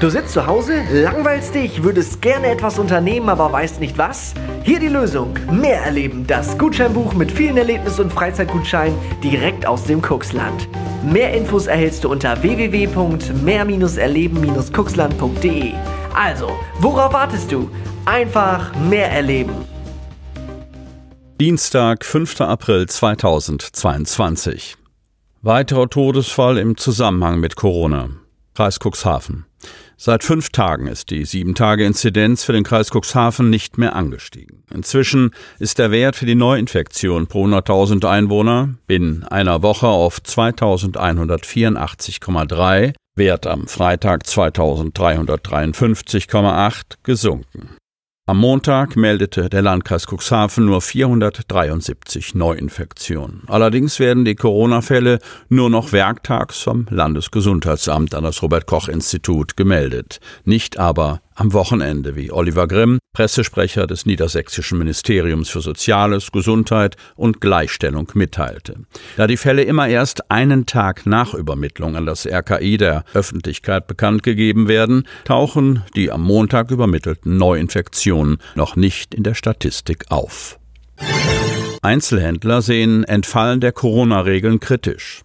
Du sitzt zu Hause, langweilst dich, würdest gerne etwas unternehmen, aber weißt nicht was? Hier die Lösung. Mehr erleben. Das Gutscheinbuch mit vielen Erlebnis- und Freizeitgutscheinen direkt aus dem Kuxland. Mehr Infos erhältst du unter www.mehr-erleben-kuxland.de. Also, worauf wartest du? Einfach mehr erleben. Dienstag, 5. April 2022. Weiterer Todesfall im Zusammenhang mit Corona. Kreis Cuxhaven. Seit fünf Tagen ist die Sieben-Tage-Inzidenz für den Kreis Cuxhaven nicht mehr angestiegen. Inzwischen ist der Wert für die Neuinfektion pro 100.000 Einwohner binnen einer Woche auf 2184,3, Wert am Freitag 2353,8 gesunken. Am Montag meldete der Landkreis Cuxhaven nur 473 Neuinfektionen. Allerdings werden die Corona-Fälle nur noch werktags vom Landesgesundheitsamt an das Robert Koch Institut gemeldet, nicht aber am Wochenende, wie Oliver Grimm, Pressesprecher des Niedersächsischen Ministeriums für Soziales, Gesundheit und Gleichstellung, mitteilte. Da die Fälle immer erst einen Tag nach Übermittlung an das RKI der Öffentlichkeit bekannt gegeben werden, tauchen die am Montag übermittelten Neuinfektionen noch nicht in der Statistik auf. Einzelhändler sehen Entfallen der Corona-Regeln kritisch.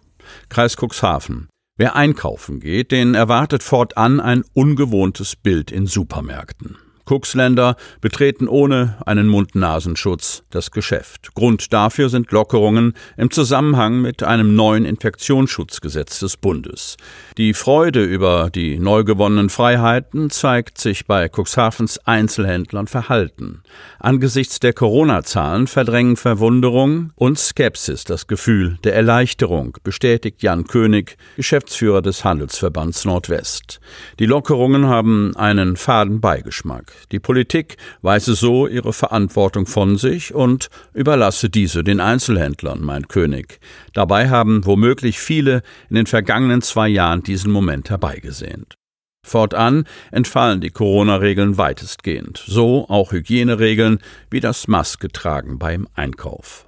Kreis Cuxhaven. Wer einkaufen geht, den erwartet fortan ein ungewohntes Bild in Supermärkten. Kuxländer betreten ohne einen Mund-Nasenschutz das Geschäft. Grund dafür sind Lockerungen im Zusammenhang mit einem neuen Infektionsschutzgesetz des Bundes. Die Freude über die neu gewonnenen Freiheiten zeigt sich bei Cuxhavens Einzelhändlern verhalten. Angesichts der Corona-Zahlen verdrängen Verwunderung und Skepsis das Gefühl der Erleichterung, bestätigt Jan König, Geschäftsführer des Handelsverbands Nordwest. Die Lockerungen haben einen faden Beigeschmack. Die Politik weise so ihre Verantwortung von sich und überlasse diese den Einzelhändlern, meint König. Dabei haben womöglich viele in den vergangenen zwei Jahren diesen Moment herbeigesehnt. Fortan entfallen die Corona-Regeln weitestgehend, so auch Hygieneregeln wie das Maske tragen beim Einkauf.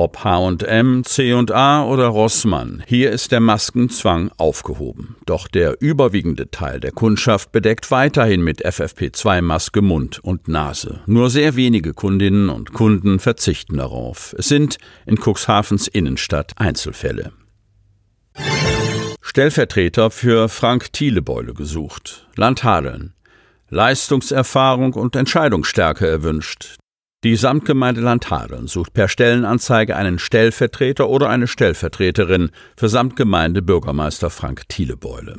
Ob H&M, C&A oder Rossmann, hier ist der Maskenzwang aufgehoben. Doch der überwiegende Teil der Kundschaft bedeckt weiterhin mit FFP2-Maske Mund und Nase. Nur sehr wenige Kundinnen und Kunden verzichten darauf. Es sind in Cuxhavens Innenstadt Einzelfälle. Stellvertreter für Frank Thielebeule gesucht. Landhadeln. Leistungserfahrung und Entscheidungsstärke erwünscht. Die Samtgemeinde Landhadeln sucht per Stellenanzeige einen Stellvertreter oder eine Stellvertreterin für Samtgemeinde Bürgermeister Frank Thielebeule.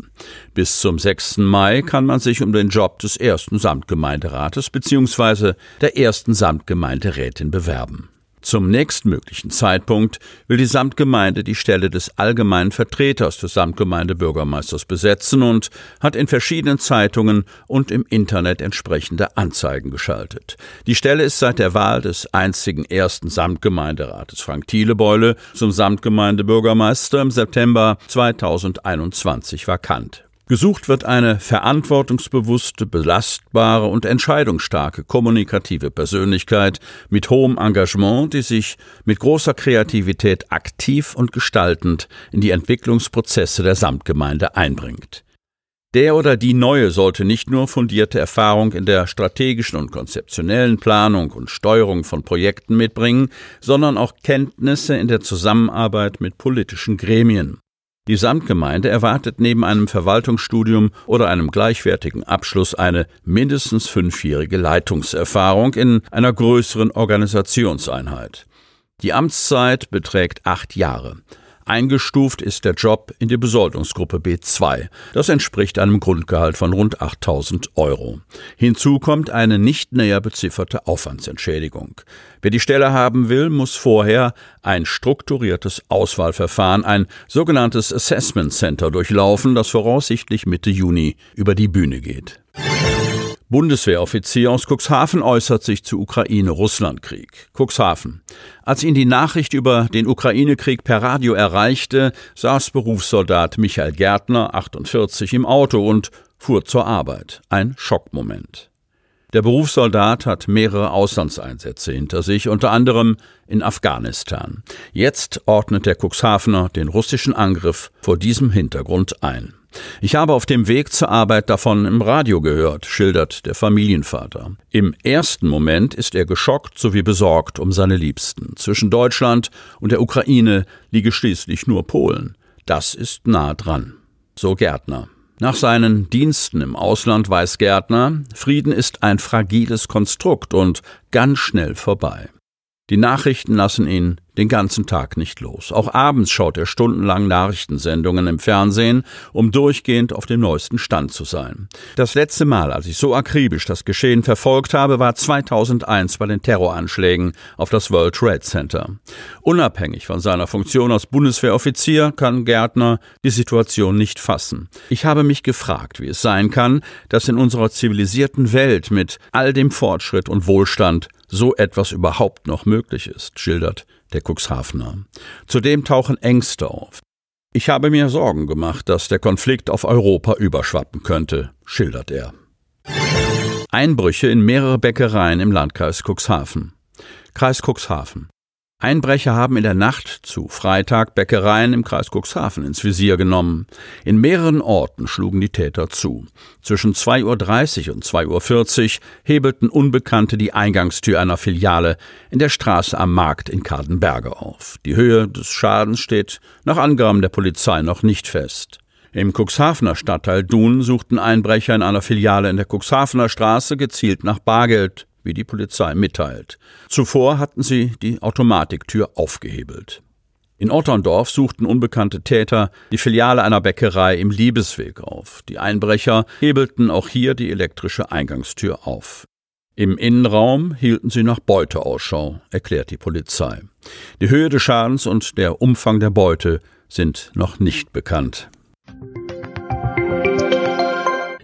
Bis zum 6. Mai kann man sich um den Job des ersten Samtgemeinderates bzw. der ersten Samtgemeinderätin bewerben. Zum nächstmöglichen Zeitpunkt will die Samtgemeinde die Stelle des allgemeinen Vertreters des Samtgemeindebürgermeisters besetzen und hat in verschiedenen Zeitungen und im Internet entsprechende Anzeigen geschaltet. Die Stelle ist seit der Wahl des einzigen ersten Samtgemeinderates Frank Thielebeule zum Samtgemeindebürgermeister im September 2021 vakant. Gesucht wird eine verantwortungsbewusste, belastbare und entscheidungsstarke kommunikative Persönlichkeit mit hohem Engagement, die sich mit großer Kreativität aktiv und gestaltend in die Entwicklungsprozesse der Samtgemeinde einbringt. Der oder die Neue sollte nicht nur fundierte Erfahrung in der strategischen und konzeptionellen Planung und Steuerung von Projekten mitbringen, sondern auch Kenntnisse in der Zusammenarbeit mit politischen Gremien. Die Samtgemeinde erwartet neben einem Verwaltungsstudium oder einem gleichwertigen Abschluss eine mindestens fünfjährige Leitungserfahrung in einer größeren Organisationseinheit. Die Amtszeit beträgt acht Jahre. Eingestuft ist der Job in die Besoldungsgruppe B2. Das entspricht einem Grundgehalt von rund 8000 Euro. Hinzu kommt eine nicht näher bezifferte Aufwandsentschädigung. Wer die Stelle haben will, muss vorher ein strukturiertes Auswahlverfahren, ein sogenanntes Assessment Center durchlaufen, das voraussichtlich Mitte Juni über die Bühne geht. Bundeswehroffizier aus Cuxhaven äußert sich zu Ukraine-Russland-Krieg. Cuxhaven. Als ihn die Nachricht über den Ukraine-Krieg per Radio erreichte, saß Berufssoldat Michael Gärtner, 48, im Auto und fuhr zur Arbeit. Ein Schockmoment. Der Berufssoldat hat mehrere Auslandseinsätze hinter sich, unter anderem in Afghanistan. Jetzt ordnet der Cuxhavener den russischen Angriff vor diesem Hintergrund ein. Ich habe auf dem Weg zur Arbeit davon im Radio gehört, schildert der Familienvater. Im ersten Moment ist er geschockt sowie besorgt um seine Liebsten. Zwischen Deutschland und der Ukraine liege schließlich nur Polen. Das ist nah dran. So Gärtner. Nach seinen Diensten im Ausland weiß Gärtner, Frieden ist ein fragiles Konstrukt und ganz schnell vorbei. Die Nachrichten lassen ihn den ganzen Tag nicht los. Auch abends schaut er stundenlang Nachrichtensendungen im Fernsehen, um durchgehend auf dem neuesten Stand zu sein. Das letzte Mal, als ich so akribisch das Geschehen verfolgt habe, war 2001 bei den Terroranschlägen auf das World Trade Center. Unabhängig von seiner Funktion als Bundeswehroffizier kann Gärtner die Situation nicht fassen. Ich habe mich gefragt, wie es sein kann, dass in unserer zivilisierten Welt mit all dem Fortschritt und Wohlstand so etwas überhaupt noch möglich ist, schildert der Cuxhavener. Zudem tauchen Ängste auf. Ich habe mir Sorgen gemacht, dass der Konflikt auf Europa überschwappen könnte, schildert er. Einbrüche in mehrere Bäckereien im Landkreis Cuxhaven. Kreis Cuxhaven. Einbrecher haben in der Nacht zu Freitag Bäckereien im Kreis Cuxhaven ins Visier genommen. In mehreren Orten schlugen die Täter zu. Zwischen 2.30 Uhr und 2.40 Uhr hebelten Unbekannte die Eingangstür einer Filiale in der Straße am Markt in Kadenberge auf. Die Höhe des Schadens steht nach Angaben der Polizei noch nicht fest. Im Cuxhavener Stadtteil Dun suchten Einbrecher in einer Filiale in der Cuxhavener Straße gezielt nach Bargeld wie die Polizei mitteilt. Zuvor hatten sie die Automatiktür aufgehebelt. In Otterndorf suchten unbekannte Täter die Filiale einer Bäckerei im Liebesweg auf. Die Einbrecher hebelten auch hier die elektrische Eingangstür auf. Im Innenraum hielten sie nach Beute Ausschau, erklärt die Polizei. Die Höhe des Schadens und der Umfang der Beute sind noch nicht bekannt.